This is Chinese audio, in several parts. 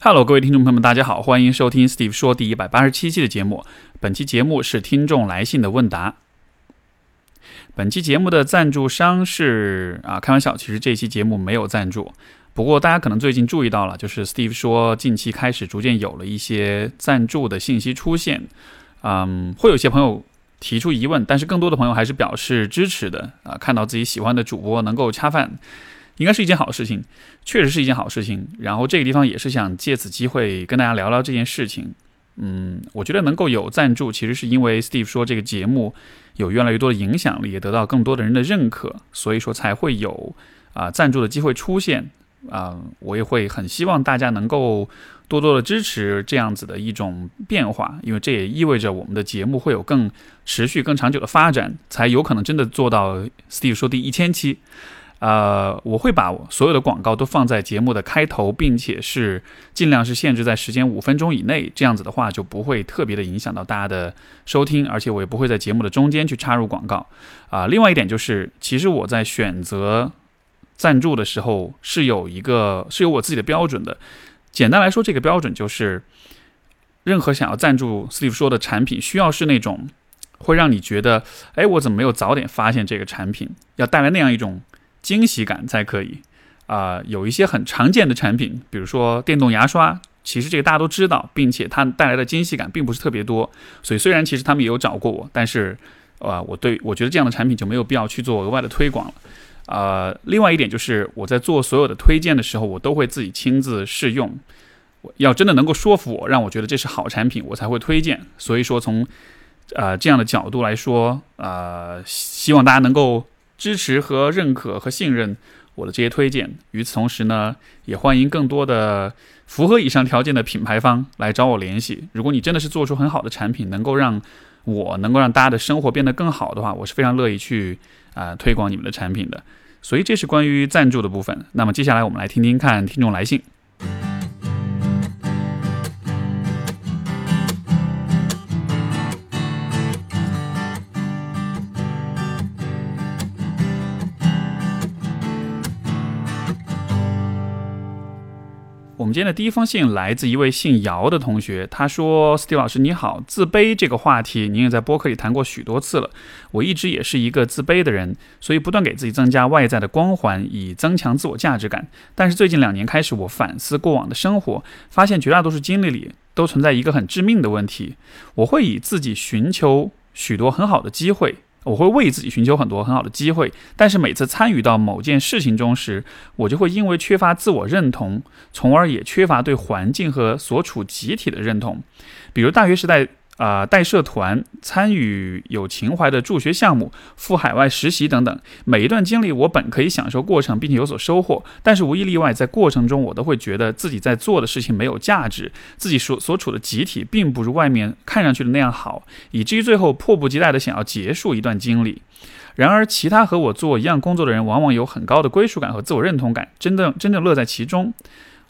Hello，各位听众朋友们，大家好，欢迎收听 Steve 说第一百八十七期的节目。本期节目是听众来信的问答。本期节目的赞助商是啊，开玩笑，其实这期节目没有赞助。不过大家可能最近注意到了，就是 Steve 说近期开始逐渐有了一些赞助的信息出现。嗯，会有些朋友提出疑问，但是更多的朋友还是表示支持的啊。看到自己喜欢的主播能够恰饭。应该是一件好事情，确实是一件好事情。然后这个地方也是想借此机会跟大家聊聊这件事情。嗯，我觉得能够有赞助，其实是因为 Steve 说这个节目有越来越多的影响力，也得到更多的人的认可，所以说才会有啊赞助的机会出现。啊，我也会很希望大家能够多多的支持这样子的一种变化，因为这也意味着我们的节目会有更持续、更长久的发展，才有可能真的做到 Steve 说第一千期。呃，我会把所有的广告都放在节目的开头，并且是尽量是限制在时间五分钟以内，这样子的话就不会特别的影响到大家的收听，而且我也不会在节目的中间去插入广告。啊，另外一点就是，其实我在选择赞助的时候是有一个是有我自己的标准的。简单来说，这个标准就是，任何想要赞助 Steve 说的产品，需要是那种会让你觉得，哎，我怎么没有早点发现这个产品，要带来那样一种。惊喜感才可以啊！有一些很常见的产品，比如说电动牙刷，其实这个大家都知道，并且它带来的惊喜感并不是特别多。所以虽然其实他们也有找过我，但是啊，我对我觉得这样的产品就没有必要去做额外的推广了。呃，另外一点就是我在做所有的推荐的时候，我都会自己亲自试用，我要真的能够说服我，让我觉得这是好产品，我才会推荐。所以说从呃这样的角度来说，呃，希望大家能够。支持和认可和信任我的这些推荐。与此同时呢，也欢迎更多的符合以上条件的品牌方来找我联系。如果你真的是做出很好的产品，能够让我能够让大家的生活变得更好的话，我是非常乐意去啊推广你们的产品的。所以这是关于赞助的部分。那么接下来我们来听听看听众来信。们今天的第一封信来自一位姓姚的同学，他说：“Steve 老师你好，自卑这个话题您也在播客里谈过许多次了。我一直也是一个自卑的人，所以不断给自己增加外在的光环，以增强自我价值感。但是最近两年开始，我反思过往的生活，发现绝大多数经历里都存在一个很致命的问题。我会以自己寻求许多很好的机会。”我会为自己寻求很多很好的机会，但是每次参与到某件事情中时，我就会因为缺乏自我认同，从而也缺乏对环境和所处集体的认同。比如大学时代。啊，带社团、参与有情怀的助学项目、赴海外实习等等，每一段经历，我本可以享受过程，并且有所收获，但是无一例外，在过程中，我都会觉得自己在做的事情没有价值，自己所所处的集体并不如外面看上去的那样好，以至于最后迫不及待地想要结束一段经历。然而，其他和我做一样工作的人，往往有很高的归属感和自我认同感，真的真正乐在其中。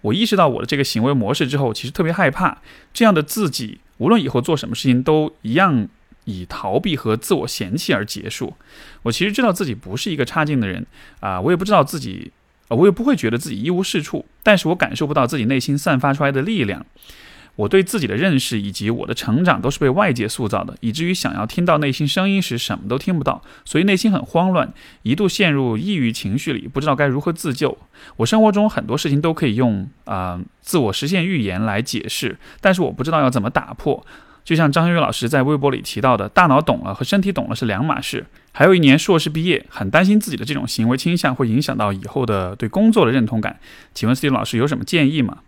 我意识到我的这个行为模式之后，其实特别害怕这样的自己。无论以后做什么事情，都一样以逃避和自我嫌弃而结束。我其实知道自己不是一个差劲的人啊，我也不知道自己，我也不会觉得自己一无是处，但是我感受不到自己内心散发出来的力量。我对自己的认识以及我的成长都是被外界塑造的，以至于想要听到内心声音时，什么都听不到，所以内心很慌乱，一度陷入抑郁情绪里，不知道该如何自救。我生活中很多事情都可以用啊自我实现预言来解释，但是我不知道要怎么打破。就像张馨予老师在微博里提到的，大脑懂了和身体懂了是两码事。还有一年硕士毕业，很担心自己的这种行为倾向会影响到以后的对工作的认同感。请问四六老师有什么建议吗？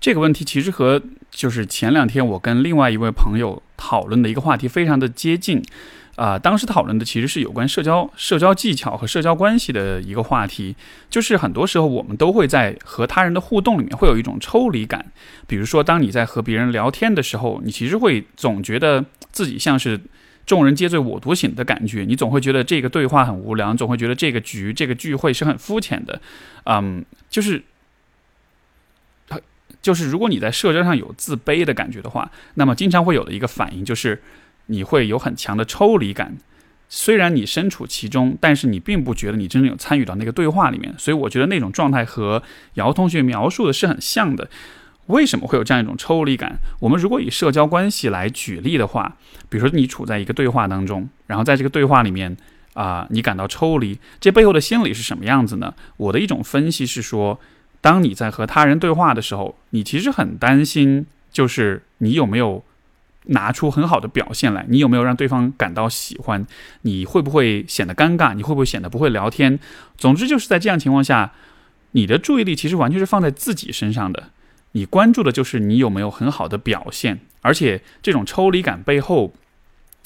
这个问题其实和就是前两天我跟另外一位朋友讨论的一个话题非常的接近，啊，当时讨论的其实是有关社交、社交技巧和社交关系的一个话题。就是很多时候我们都会在和他人的互动里面会有一种抽离感，比如说当你在和别人聊天的时候，你其实会总觉得自己像是众人皆醉我独醒的感觉，你总会觉得这个对话很无聊，总会觉得这个局、这个聚会是很肤浅的，嗯，就是。就是如果你在社交上有自卑的感觉的话，那么经常会有的一个反应就是，你会有很强的抽离感。虽然你身处其中，但是你并不觉得你真正有参与到那个对话里面。所以我觉得那种状态和姚同学描述的是很像的。为什么会有这样一种抽离感？我们如果以社交关系来举例的话，比如说你处在一个对话当中，然后在这个对话里面啊，你感到抽离，这背后的心理是什么样子呢？我的一种分析是说，当你在和他人对话的时候，你其实很担心，就是你有没有拿出很好的表现来，你有没有让对方感到喜欢，你会不会显得尴尬，你会不会显得不会聊天？总之就是在这样情况下，你的注意力其实完全是放在自己身上的。你关注的就是你有没有很好的表现，而且这种抽离感背后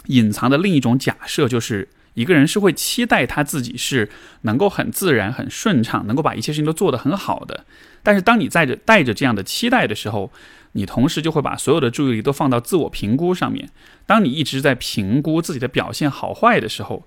隐藏的另一种假设，就是一个人是会期待他自己是能够很自然、很顺畅，能够把一切事情都做得很好的。但是当你带着带着这样的期待的时候，你同时就会把所有的注意力都放到自我评估上面。当你一直在评估自己的表现好坏的时候，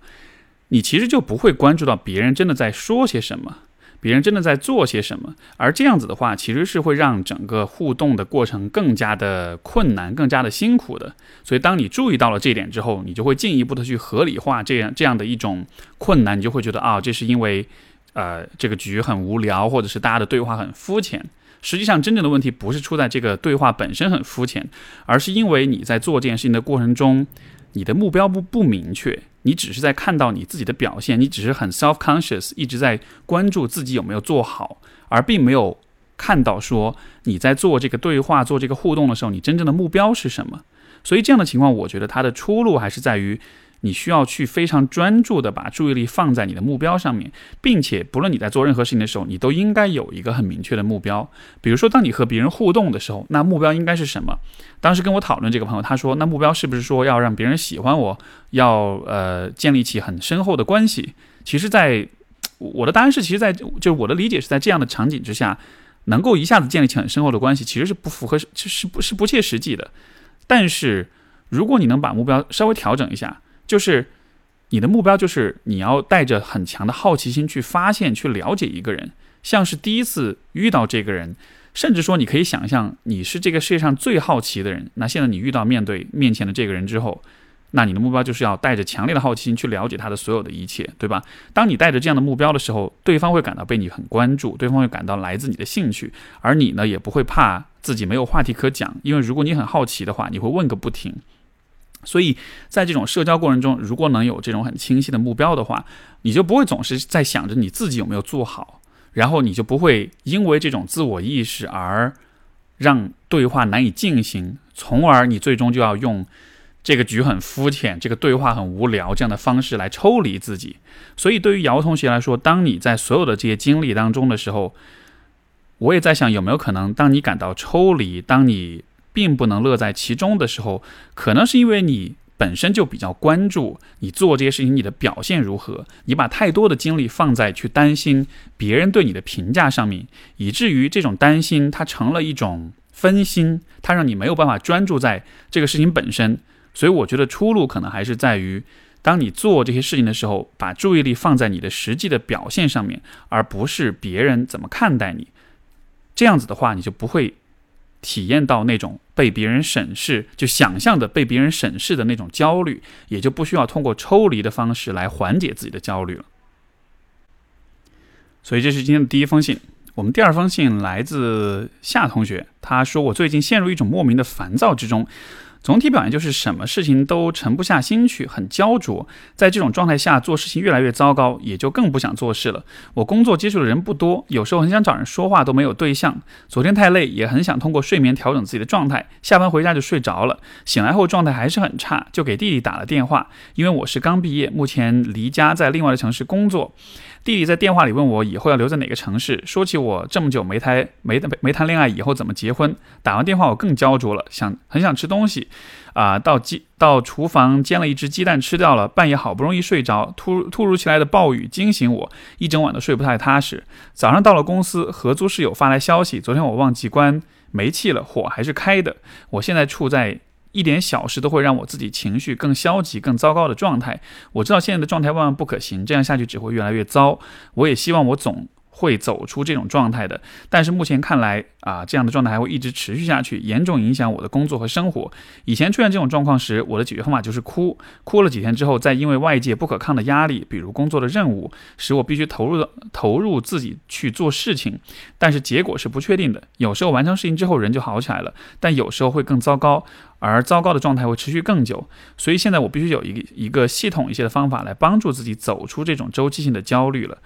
你其实就不会关注到别人真的在说些什么。别人真的在做些什么？而这样子的话，其实是会让整个互动的过程更加的困难、更加的辛苦的。所以，当你注意到了这一点之后，你就会进一步的去合理化这样这样的一种困难，你就会觉得啊，这是因为呃这个局很无聊，或者是大家的对话很肤浅。实际上，真正的问题不是出在这个对话本身很肤浅，而是因为你在做这件事情的过程中。你的目标不不明确，你只是在看到你自己的表现，你只是很 self conscious，一直在关注自己有没有做好，而并没有看到说你在做这个对话、做这个互动的时候，你真正的目标是什么。所以这样的情况，我觉得它的出路还是在于。你需要去非常专注的把注意力放在你的目标上面，并且不论你在做任何事情的时候，你都应该有一个很明确的目标。比如说，当你和别人互动的时候，那目标应该是什么？当时跟我讨论这个朋友，他说，那目标是不是说要让别人喜欢我，要呃建立起很深厚的关系？其实，在我的答案是，其实，在就是我的理解是在这样的场景之下，能够一下子建立起很深厚的关系，其实是不符合，是不是不切实际的。但是，如果你能把目标稍微调整一下。就是你的目标，就是你要带着很强的好奇心去发现、去了解一个人，像是第一次遇到这个人，甚至说你可以想象你是这个世界上最好奇的人。那现在你遇到面对面前的这个人之后，那你的目标就是要带着强烈的好奇心去了解他的所有的一切，对吧？当你带着这样的目标的时候，对方会感到被你很关注，对方会感到来自你的兴趣，而你呢也不会怕自己没有话题可讲，因为如果你很好奇的话，你会问个不停。所以在这种社交过程中，如果能有这种很清晰的目标的话，你就不会总是在想着你自己有没有做好，然后你就不会因为这种自我意识而让对话难以进行，从而你最终就要用这个局很肤浅，这个对话很无聊这样的方式来抽离自己。所以对于姚同学来说，当你在所有的这些经历当中的时候，我也在想有没有可能，当你感到抽离，当你。并不能乐在其中的时候，可能是因为你本身就比较关注你做这些事情你的表现如何，你把太多的精力放在去担心别人对你的评价上面，以至于这种担心它成了一种分心，它让你没有办法专注在这个事情本身。所以我觉得出路可能还是在于，当你做这些事情的时候，把注意力放在你的实际的表现上面，而不是别人怎么看待你。这样子的话，你就不会。体验到那种被别人审视，就想象的被别人审视的那种焦虑，也就不需要通过抽离的方式来缓解自己的焦虑了。所以这是今天的第一封信。我们第二封信来自夏同学，他说：“我最近陷入一种莫名的烦躁之中。”总体表现就是什么事情都沉不下心去，很焦灼。在这种状态下，做事情越来越糟糕，也就更不想做事了。我工作接触的人不多，有时候很想找人说话，都没有对象。昨天太累，也很想通过睡眠调整自己的状态。下班回家就睡着了，醒来后状态还是很差，就给弟弟打了电话。因为我是刚毕业，目前离家在另外的城市工作。弟弟在电话里问我以后要留在哪个城市，说起我这么久没谈没没谈恋爱，以后怎么结婚。打完电话我更焦灼了，想很想吃东西，啊，到鸡到厨房煎了一只鸡蛋吃掉了。半夜好不容易睡着，突突如其来的暴雨惊醒我，一整晚都睡不太踏实。早上到了公司，合租室友发来消息，昨天我忘记关煤气了，火还是开的。我现在处在。一点小事都会让我自己情绪更消极、更糟糕的状态。我知道现在的状态万万不可行，这样下去只会越来越糟。我也希望我总会走出这种状态的，但是目前看来啊，这样的状态还会一直持续下去，严重影响我的工作和生活。以前出现这种状况时，我的解决方法就是哭，哭了几天之后，再因为外界不可抗的压力，比如工作的任务，使我必须投入投入自己去做事情，但是结果是不确定的。有时候完成事情之后人就好起来了，但有时候会更糟糕，而糟糕的状态会持续更久。所以现在我必须有一个一个系统一些的方法来帮助自己走出这种周期性的焦虑了。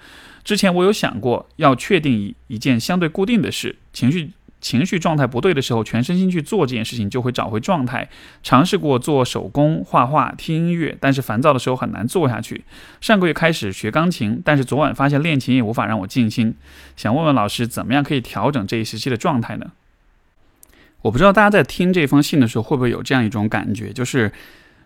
之前我有想过要确定一一件相对固定的事，情绪情绪状态不对的时候，全身心去做这件事情就会找回状态。尝试过做手工、画画、听音乐，但是烦躁的时候很难做下去。上个月开始学钢琴，但是昨晚发现练琴也无法让我静心。想问问老师，怎么样可以调整这一时期的状态呢？我不知道大家在听这封信的时候会不会有这样一种感觉，就是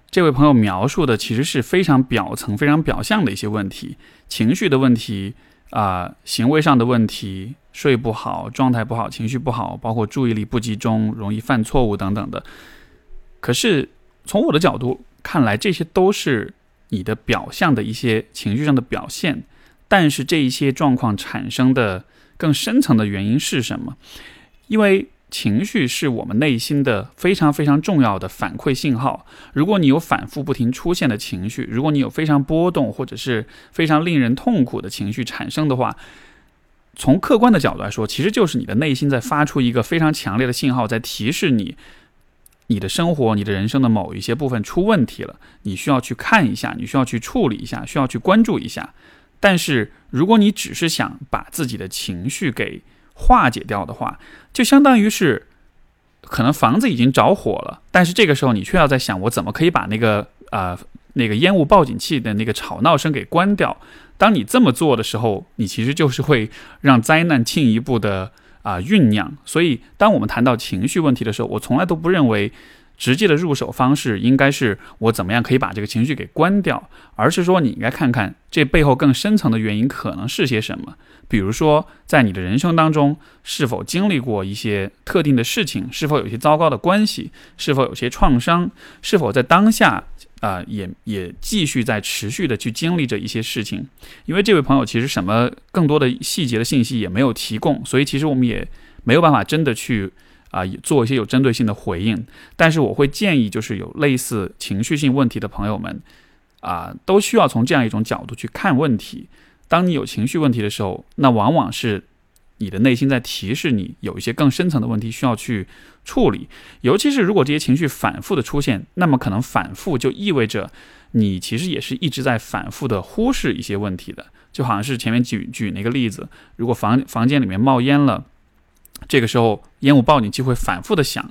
这位朋友描述的其实是非常表层、非常表象的一些问题，情绪的问题。啊，行为上的问题，睡不好，状态不好，情绪不好，包括注意力不集中，容易犯错误等等的。可是从我的角度看来，这些都是你的表象的一些情绪上的表现。但是这一些状况产生的更深层的原因是什么？因为。情绪是我们内心的非常非常重要的反馈信号。如果你有反复不停出现的情绪，如果你有非常波动或者是非常令人痛苦的情绪产生的话，从客观的角度来说，其实就是你的内心在发出一个非常强烈的信号，在提示你，你的生活、你的人生的某一些部分出问题了，你需要去看一下，你需要去处理一下，需要去关注一下。但是，如果你只是想把自己的情绪给化解掉的话，就相当于是，可能房子已经着火了，但是这个时候你却要在想，我怎么可以把那个啊那个烟雾报警器的那个吵闹声给关掉？当你这么做的时候，你其实就是会让灾难进一步的啊酝酿。所以，当我们谈到情绪问题的时候，我从来都不认为。直接的入手方式应该是我怎么样可以把这个情绪给关掉，而是说你应该看看这背后更深层的原因可能是些什么。比如说，在你的人生当中，是否经历过一些特定的事情？是否有些糟糕的关系？是否有些创伤？是否在当下啊也也继续在持续的去经历着一些事情？因为这位朋友其实什么更多的细节的信息也没有提供，所以其实我们也没有办法真的去。啊，做一些有针对性的回应，但是我会建议，就是有类似情绪性问题的朋友们，啊，都需要从这样一种角度去看问题。当你有情绪问题的时候，那往往是你的内心在提示你有一些更深层的问题需要去处理。尤其是如果这些情绪反复的出现，那么可能反复就意味着你其实也是一直在反复的忽视一些问题的。就好像是前面举举那个例子，如果房房间里面冒烟了。这个时候，烟雾报警器会反复的响，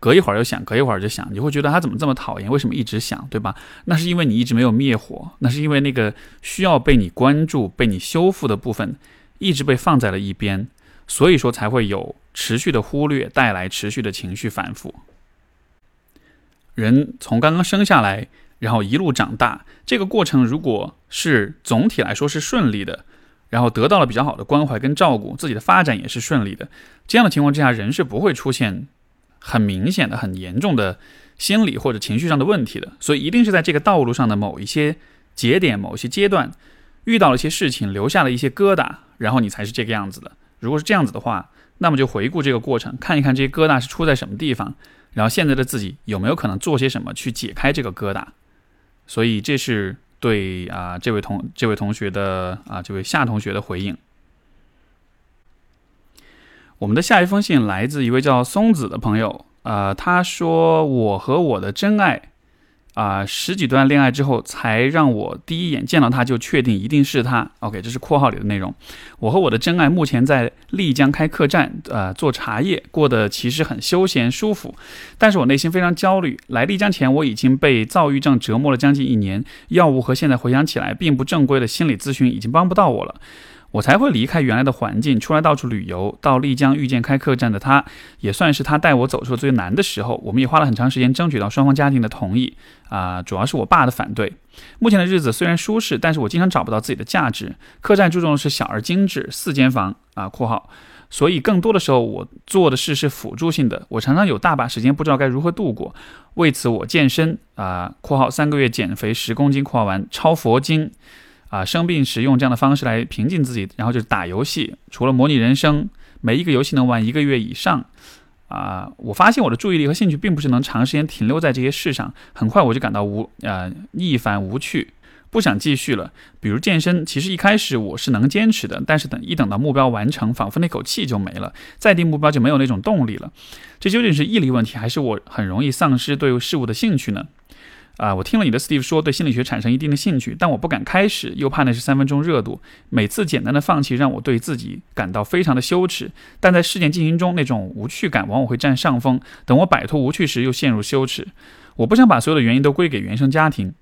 隔一会儿又响，隔一会儿就响，你会觉得他怎么这么讨厌？为什么一直响，对吧？那是因为你一直没有灭火，那是因为那个需要被你关注、被你修复的部分一直被放在了一边，所以说才会有持续的忽略，带来持续的情绪反复。人从刚刚生下来，然后一路长大，这个过程如果是总体来说是顺利的。然后得到了比较好的关怀跟照顾，自己的发展也是顺利的。这样的情况之下，人是不会出现很明显的、很严重的心理或者情绪上的问题的。所以，一定是在这个道路上的某一些节点、某一些阶段，遇到了一些事情，留下了一些疙瘩，然后你才是这个样子的。如果是这样子的话，那么就回顾这个过程，看一看这些疙瘩是出在什么地方，然后现在的自己有没有可能做些什么去解开这个疙瘩。所以，这是。对啊，这位同这位同学的啊，这位夏同学的回应。我们的下一封信来自一位叫松子的朋友，呃，他说：“我和我的真爱。”啊，十几段恋爱之后，才让我第一眼见到他就确定一定是他。OK，这是括号里的内容。我和我的真爱目前在丽江开客栈，呃，做茶叶，过得其实很休闲舒服。但是我内心非常焦虑。来丽江前，我已经被躁郁症折磨了将近一年，药物和现在回想起来并不正规的心理咨询已经帮不到我了。我才会离开原来的环境，出来到处旅游。到丽江遇见开客栈的他，也算是他带我走出最难的时候。我们也花了很长时间争取到双方家庭的同意啊，主要是我爸的反对。目前的日子虽然舒适，但是我经常找不到自己的价值。客栈注重的是小而精致，四间房啊（括号），所以更多的时候我做的事是辅助性的。我常常有大把时间不知道该如何度过。为此我健身啊（括号）三个月减肥十公斤（括号完）超佛经。啊，生病时用这样的方式来平静自己，然后就是打游戏，除了模拟人生，每一个游戏能玩一个月以上。啊，我发现我的注意力和兴趣并不是能长时间停留在这些事上，很快我就感到无呃逆反无趣，不想继续了。比如健身，其实一开始我是能坚持的，但是等一等到目标完成，仿佛那口气就没了，再定目标就没有那种动力了。这究竟是毅力问题，还是我很容易丧失对事物的兴趣呢？啊，我听了你的 Steve 说对心理学产生一定的兴趣，但我不敢开始，又怕那是三分钟热度。每次简单的放弃让我对自己感到非常的羞耻，但在事件进行中，那种无趣感往往会占上风。等我摆脱无趣时，又陷入羞耻。我不想把所有的原因都归给原生家庭，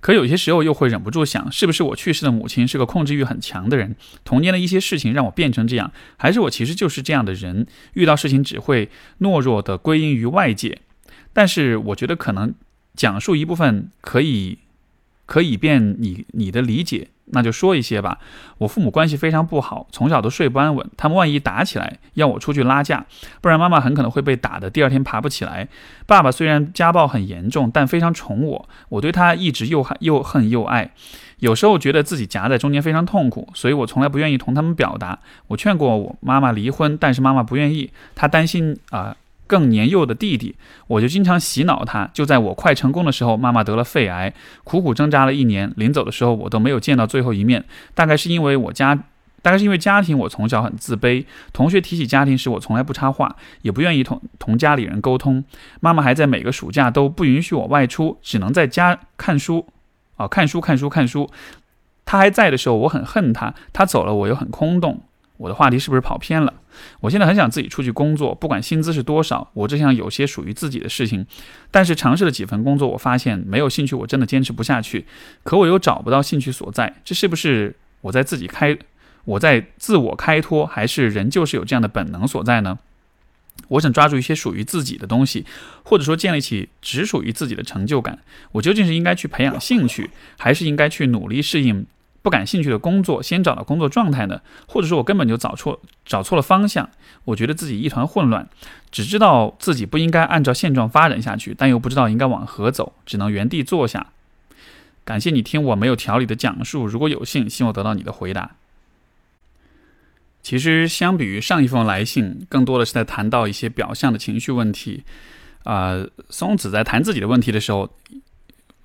可有些时候又会忍不住想，是不是我去世的母亲是个控制欲很强的人？童年的一些事情让我变成这样，还是我其实就是这样的人？遇到事情只会懦弱的归因于外界。但是我觉得可能。讲述一部分可以，可以便你你的理解，那就说一些吧。我父母关系非常不好，从小都睡不安稳。他们万一打起来，要我出去拉架，不然妈妈很可能会被打的第二天爬不起来。爸爸虽然家暴很严重，但非常宠我，我对他一直又恨又恨又爱。有时候觉得自己夹在中间非常痛苦，所以我从来不愿意同他们表达。我劝过我妈妈离婚，但是妈妈不愿意，她担心啊。更年幼的弟弟，我就经常洗脑他。就在我快成功的时候，妈妈得了肺癌，苦苦挣扎了一年，临走的时候我都没有见到最后一面。大概是因为我家，大概是因为家庭，我从小很自卑。同学提起家庭时，我从来不插话，也不愿意同同家里人沟通。妈妈还在每个暑假都不允许我外出，只能在家看书，啊，看书看书看书。他还在的时候，我很恨他；他走了，我又很空洞。我的话题是不是跑偏了？我现在很想自己出去工作，不管薪资是多少，我只想有些属于自己的事情。但是尝试了几份工作，我发现没有兴趣，我真的坚持不下去。可我又找不到兴趣所在，这是不是我在自己开，我在自我开脱，还是人就是有这样的本能所在呢？我想抓住一些属于自己的东西，或者说建立起只属于自己的成就感。我究竟是应该去培养兴趣，还是应该去努力适应？不感兴趣的工作，先找到工作状态呢？或者说，我根本就找错找错了方向？我觉得自己一团混乱，只知道自己不应该按照现状发展下去，但又不知道应该往何走，只能原地坐下。感谢你听我没有条理的讲述，如果有幸，希望得到你的回答。其实，相比于上一封来信，更多的是在谈到一些表象的情绪问题。啊，松子在谈自己的问题的时候。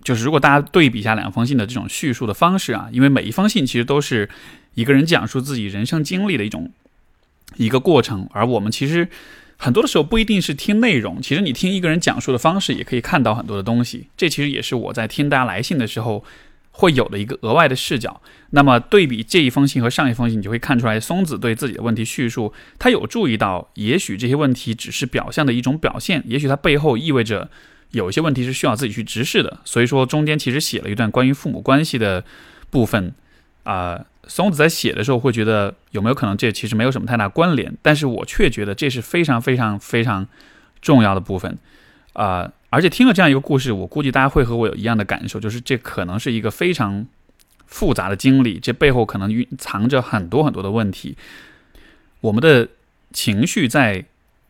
就是如果大家对比一下两封信的这种叙述的方式啊，因为每一封信其实都是一个人讲述自己人生经历的一种一个过程，而我们其实很多的时候不一定是听内容，其实你听一个人讲述的方式也可以看到很多的东西。这其实也是我在听大家来信的时候会有的一个额外的视角。那么对比这一封信和上一封信，你就会看出来，松子对自己的问题叙述，他有注意到，也许这些问题只是表象的一种表现，也许它背后意味着。有一些问题是需要自己去直视的，所以说中间其实写了一段关于父母关系的部分，啊，松子在写的时候会觉得有没有可能这其实没有什么太大关联，但是我却觉得这是非常非常非常重要的部分，啊，而且听了这样一个故事，我估计大家会和我有一样的感受，就是这可能是一个非常复杂的经历，这背后可能蕴藏着很多很多的问题，我们的情绪在。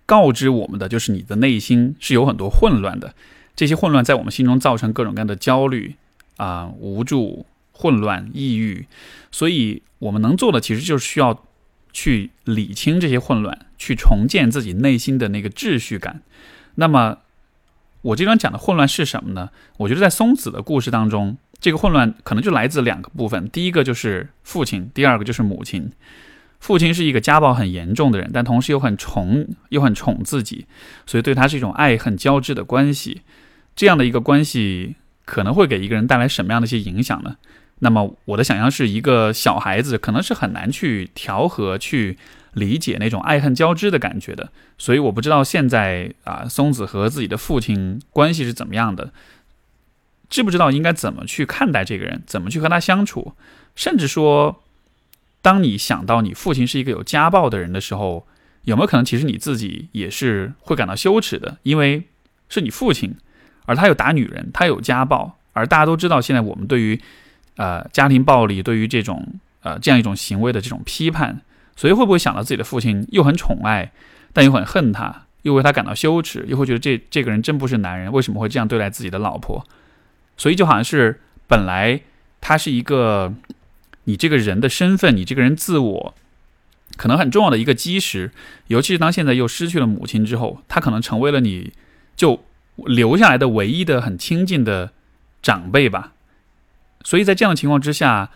告知我们的就是你的内心是有很多混乱的，这些混乱在我们心中造成各种各样的焦虑啊、无助、混乱、抑郁，所以我们能做的其实就是需要去理清这些混乱，去重建自己内心的那个秩序感。那么，我这段讲的混乱是什么呢？我觉得在松子的故事当中，这个混乱可能就来自两个部分，第一个就是父亲，第二个就是母亲。父亲是一个家暴很严重的人，但同时又很宠又很宠自己，所以对他是一种爱恨交织的关系。这样的一个关系可能会给一个人带来什么样的一些影响呢？那么我的想象是一个小孩子可能是很难去调和、去理解那种爱恨交织的感觉的。所以我不知道现在啊，松子和自己的父亲关系是怎么样的，知不知道应该怎么去看待这个人，怎么去和他相处，甚至说。当你想到你父亲是一个有家暴的人的时候，有没有可能其实你自己也是会感到羞耻的？因为是你父亲，而他有打女人，他有家暴，而大家都知道，现在我们对于呃家庭暴力，对于这种呃这样一种行为的这种批判，所以会不会想到自己的父亲又很宠爱，但又很恨他，又为他感到羞耻，又会觉得这这个人真不是男人，为什么会这样对待自己的老婆？所以就好像是本来他是一个你这个人的身份，你这个人自我可能很重要的一个基石。尤其是当现在又失去了母亲之后，他可能成为了你就留下来的唯一的很亲近的长辈吧。所以在这样的情况之下，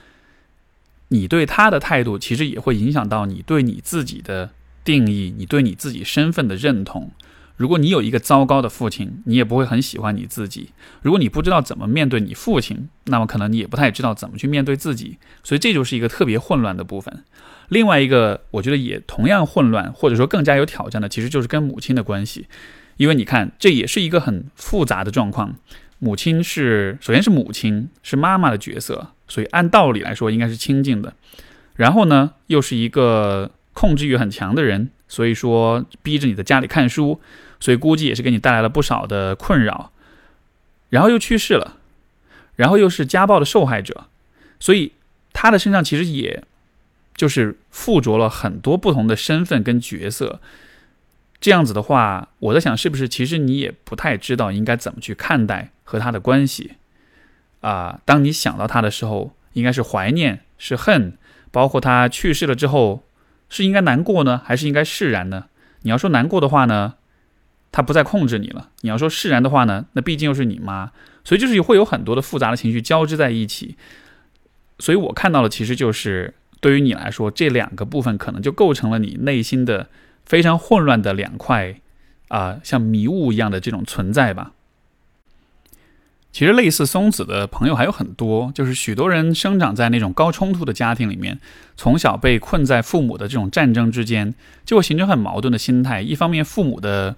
你对他的态度其实也会影响到你对你自己的定义，你对你自己身份的认同。如果你有一个糟糕的父亲，你也不会很喜欢你自己。如果你不知道怎么面对你父亲，那么可能你也不太知道怎么去面对自己。所以这就是一个特别混乱的部分。另外一个，我觉得也同样混乱，或者说更加有挑战的，其实就是跟母亲的关系。因为你看，这也是一个很复杂的状况。母亲是首先是母亲，是妈妈的角色，所以按道理来说应该是亲近的。然后呢，又是一个控制欲很强的人，所以说逼着你在家里看书。所以估计也是给你带来了不少的困扰，然后又去世了，然后又是家暴的受害者，所以他的身上其实也就是附着了很多不同的身份跟角色。这样子的话，我在想是不是其实你也不太知道应该怎么去看待和他的关系啊？当你想到他的时候，应该是怀念，是恨，包括他去世了之后，是应该难过呢，还是应该释然呢？你要说难过的话呢？他不再控制你了。你要说释然的话呢，那毕竟又是你妈，所以就是会有很多的复杂的情绪交织在一起。所以我看到的其实就是对于你来说，这两个部分可能就构成了你内心的非常混乱的两块啊，像迷雾一样的这种存在吧。其实类似松子的朋友还有很多，就是许多人生长在那种高冲突的家庭里面，从小被困在父母的这种战争之间，就会形成很矛盾的心态。一方面，父母的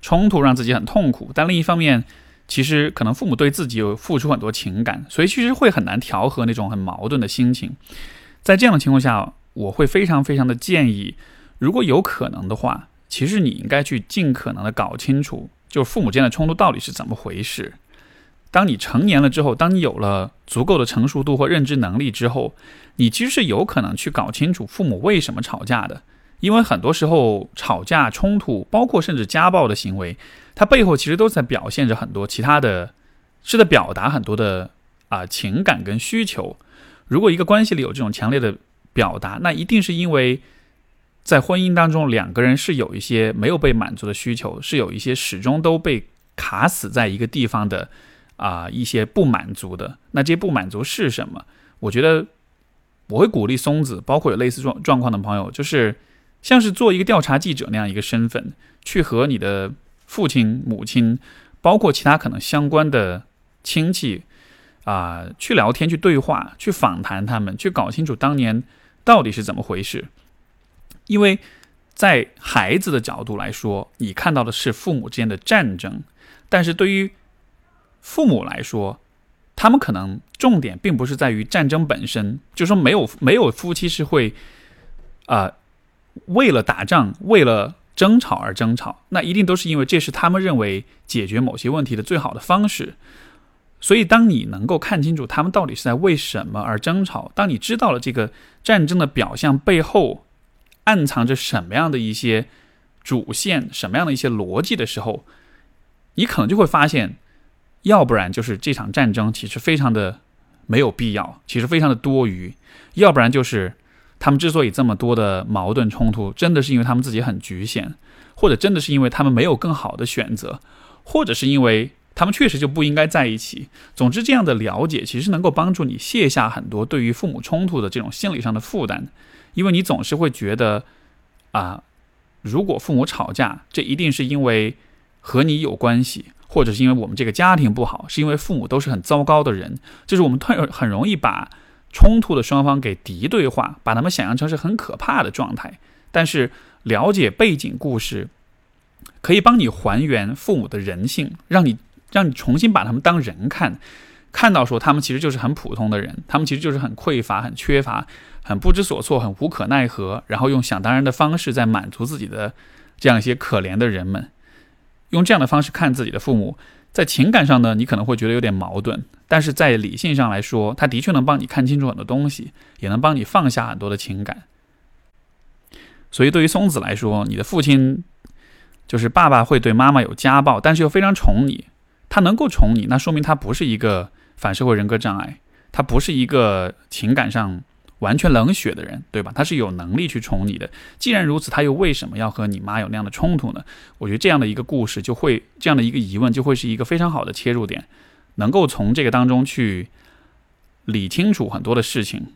冲突让自己很痛苦，但另一方面，其实可能父母对自己有付出很多情感，所以其实会很难调和那种很矛盾的心情。在这样的情况下，我会非常非常的建议，如果有可能的话，其实你应该去尽可能的搞清楚，就是父母间的冲突到底是怎么回事。当你成年了之后，当你有了足够的成熟度或认知能力之后，你其实是有可能去搞清楚父母为什么吵架的。因为很多时候吵架冲突，包括甚至家暴的行为，它背后其实都在表现着很多其他的，是在表达很多的啊情感跟需求。如果一个关系里有这种强烈的表达，那一定是因为在婚姻当中两个人是有一些没有被满足的需求，是有一些始终都被卡死在一个地方的啊一些不满足的。那这些不满足是什么？我觉得我会鼓励松子，包括有类似状状况的朋友，就是。像是做一个调查记者那样一个身份，去和你的父亲、母亲，包括其他可能相关的亲戚啊，去聊天、去对话、去访谈他们，去搞清楚当年到底是怎么回事。因为在孩子的角度来说，你看到的是父母之间的战争，但是对于父母来说，他们可能重点并不是在于战争本身，就说没有没有夫妻是会啊。为了打仗，为了争吵而争吵，那一定都是因为这是他们认为解决某些问题的最好的方式。所以，当你能够看清楚他们到底是在为什么而争吵，当你知道了这个战争的表象背后暗藏着什么样的一些主线、什么样的一些逻辑的时候，你可能就会发现，要不然就是这场战争其实非常的没有必要，其实非常的多余；要不然就是。他们之所以这么多的矛盾冲突，真的是因为他们自己很局限，或者真的是因为他们没有更好的选择，或者是因为他们确实就不应该在一起。总之，这样的了解其实能够帮助你卸下很多对于父母冲突的这种心理上的负担，因为你总是会觉得，啊，如果父母吵架，这一定是因为和你有关系，或者是因为我们这个家庭不好，是因为父母都是很糟糕的人，就是我们很很容易把。冲突的双方给敌对化，把他们想象成是很可怕的状态。但是了解背景故事，可以帮你还原父母的人性，让你让你重新把他们当人看，看到说他们其实就是很普通的人，他们其实就是很匮乏、很缺乏、很不知所措、很无可奈何，然后用想当然的方式在满足自己的这样一些可怜的人们，用这样的方式看自己的父母。在情感上呢，你可能会觉得有点矛盾，但是在理性上来说，他的确能帮你看清楚很多东西，也能帮你放下很多的情感。所以，对于松子来说，你的父亲就是爸爸会对妈妈有家暴，但是又非常宠你，他能够宠你，那说明他不是一个反社会人格障碍，他不是一个情感上完全冷血的人，对吧？他是有能力去宠你的。既然如此，他又为什么要和你妈有那样的冲突呢？我觉得这样的一个故事就会这样的一个疑问就会是一个非常好的切入点，能够从这个当中去理清楚很多的事情。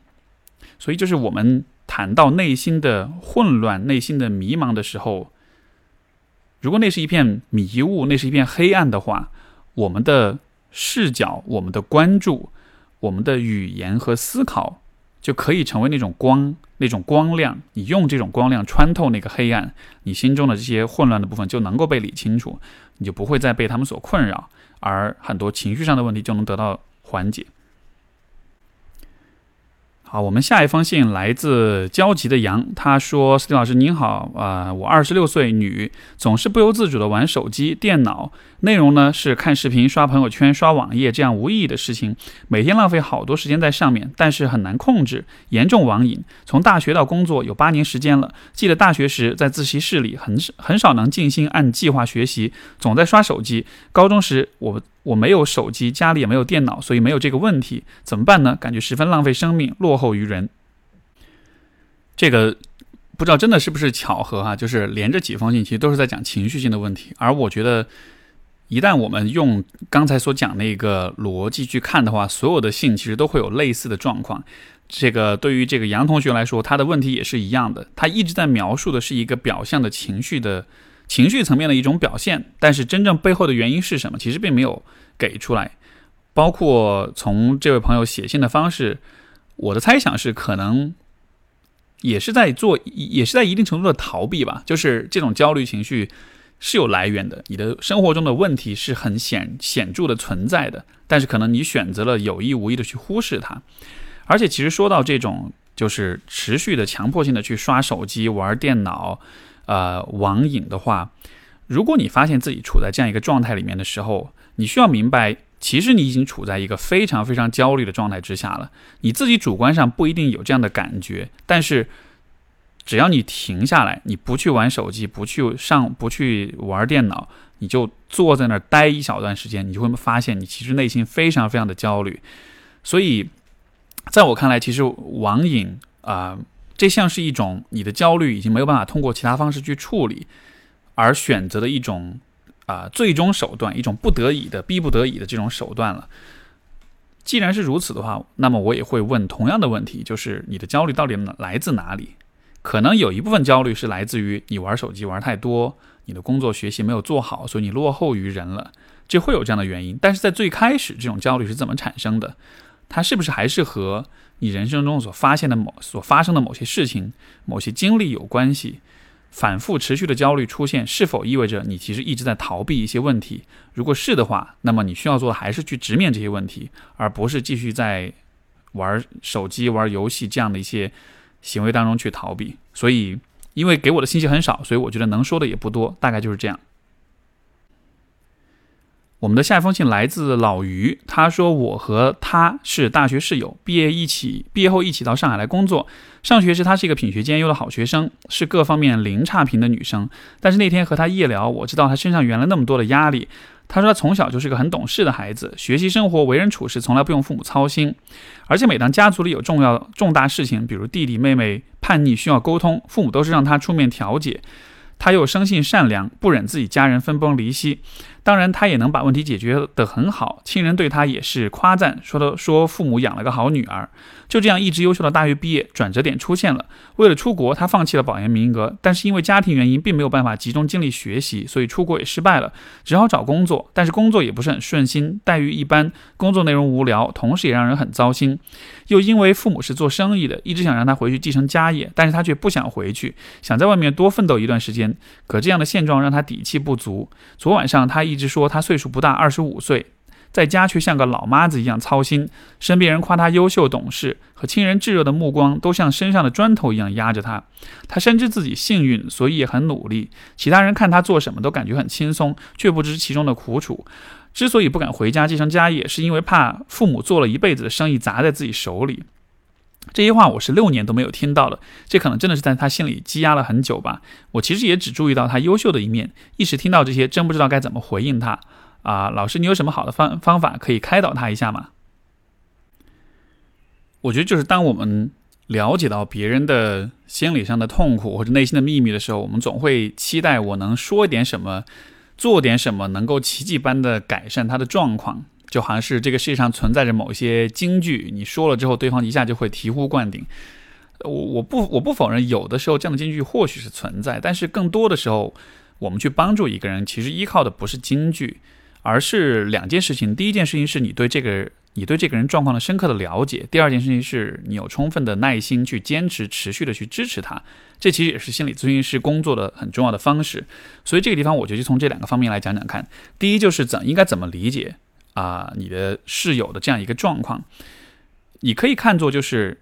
所以，就是我们谈到内心的混乱、内心的迷茫的时候，如果那是一片迷雾，那是一片黑暗的话，我们的视角、我们的关注、我们的语言和思考，就可以成为那种光、那种光亮。你用这种光亮穿透那个黑暗，你心中的这些混乱的部分就能够被理清楚，你就不会再被他们所困扰，而很多情绪上的问题就能得到缓解。好，我们下一封信来自焦急的羊，他说：“斯蒂老师您好，啊，我二十六岁女，总是不由自主的玩手机、电脑，内容呢是看视频、刷朋友圈、刷网页这样无意义的事情，每天浪费好多时间在上面，但是很难控制，严重网瘾。从大学到工作有八年时间了，记得大学时在自习室里很很少能静心按计划学习，总在刷手机。高中时我。”我没有手机，家里也没有电脑，所以没有这个问题，怎么办呢？感觉十分浪费生命，落后于人。这个不知道真的是不是巧合哈？就是连着几封信，其实都是在讲情绪性的问题。而我觉得，一旦我们用刚才所讲那个逻辑去看的话，所有的信其实都会有类似的状况。这个对于这个杨同学来说，他的问题也是一样的，他一直在描述的是一个表象的情绪的。情绪层面的一种表现，但是真正背后的原因是什么？其实并没有给出来。包括从这位朋友写信的方式，我的猜想是，可能也是在做，也是在一定程度的逃避吧。就是这种焦虑情绪是有来源的，你的生活中的问题是很显显著的存在的，但是可能你选择了有意无意的去忽视它。而且，其实说到这种，就是持续的强迫性的去刷手机、玩电脑。呃，网瘾的话，如果你发现自己处在这样一个状态里面的时候，你需要明白，其实你已经处在一个非常非常焦虑的状态之下了。你自己主观上不一定有这样的感觉，但是只要你停下来，你不去玩手机，不去上，不去玩电脑，你就坐在那儿待一小段时间，你就会发现你其实内心非常非常的焦虑。所以，在我看来，其实网瘾啊。这像是一种你的焦虑已经没有办法通过其他方式去处理，而选择的一种啊最终手段，一种不得已的、逼不得已的这种手段了。既然是如此的话，那么我也会问同样的问题，就是你的焦虑到底来自哪里？可能有一部分焦虑是来自于你玩手机玩太多，你的工作学习没有做好，所以你落后于人了，这会有这样的原因。但是在最开始，这种焦虑是怎么产生的？它是不是还是和？你人生中所发现的某所发生的某些事情、某些经历有关系，反复持续的焦虑出现，是否意味着你其实一直在逃避一些问题？如果是的话，那么你需要做的还是去直面这些问题，而不是继续在玩手机、玩游戏这样的一些行为当中去逃避。所以，因为给我的信息很少，所以我觉得能说的也不多，大概就是这样。我们的下一封信来自老于，他说：“我和他是大学室友，毕业一起，毕业后一起到上海来工作。上学时，她是一个品学兼优的好学生，是各方面零差评的女生。但是那天和他夜聊，我知道他身上原来那么多的压力。他说他从小就是个很懂事的孩子，学习生活、为人处事从来不用父母操心。而且每当家族里有重要重大事情，比如弟弟妹妹叛逆需要沟通，父母都是让他出面调解。他又生性善良，不忍自己家人分崩离析。”当然，他也能把问题解决得很好，亲人对他也是夸赞，说的说父母养了个好女儿。就这样一直优秀到大学毕业，转折点出现了。为了出国，他放弃了保研名额，但是因为家庭原因，并没有办法集中精力学习，所以出国也失败了，只好找工作。但是工作也不是很顺心，待遇一般，工作内容无聊，同时也让人很糟心。又因为父母是做生意的，一直想让他回去继承家业，但是他却不想回去，想在外面多奋斗一段时间。可这样的现状让他底气不足。昨晚上他一直说他岁数不大，二十五岁。在家却像个老妈子一样操心，身边人夸他优秀懂事，和亲人炙热的目光都像身上的砖头一样压着他。他深知自己幸运，所以也很努力。其他人看他做什么都感觉很轻松，却不知其中的苦楚。之所以不敢回家继承家业，是因为怕父母做了一辈子的生意砸在自己手里。这些话我是六年都没有听到了，这可能真的是在他心里积压了很久吧。我其实也只注意到他优秀的一面，一时听到这些，真不知道该怎么回应他。啊，老师，你有什么好的方方法可以开导他一下吗？我觉得就是当我们了解到别人的心理上的痛苦或者内心的秘密的时候，我们总会期待我能说一点什么，做点什么，能够奇迹般的改善他的状况。就好像是这个世界上存在着某些金句，你说了之后，对方一下就会醍醐灌顶。我我不我不否认，有的时候这样的金句或许是存在，但是更多的时候，我们去帮助一个人，其实依靠的不是金句，而是两件事情。第一件事情是你对这个你对这个人状况的深刻的了解；第二件事情是你有充分的耐心去坚持、持续的去支持他。这其实也是心理咨询师工作的很重要的方式。所以这个地方，我觉得就从这两个方面来讲讲看。第一就是怎应该怎么理解。啊，你的室友的这样一个状况，你可以看作就是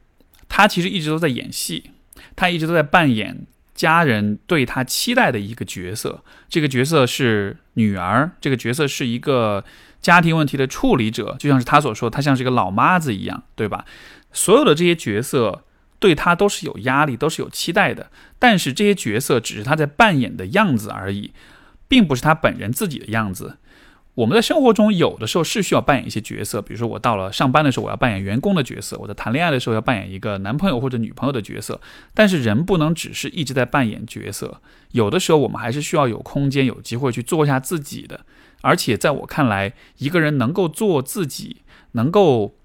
他其实一直都在演戏，他一直都在扮演家人对他期待的一个角色。这个角色是女儿，这个角色是一个家庭问题的处理者，就像是他所说，他像是一个老妈子一样，对吧？所有的这些角色对他都是有压力，都是有期待的。但是这些角色只是他在扮演的样子而已，并不是他本人自己的样子。我们在生活中有的时候是需要扮演一些角色，比如说我到了上班的时候，我要扮演员工的角色；我在谈恋爱的时候要扮演一个男朋友或者女朋友的角色。但是人不能只是一直在扮演角色，有的时候我们还是需要有空间、有机会去做一下自己的。而且在我看来，一个人能够做自己，能够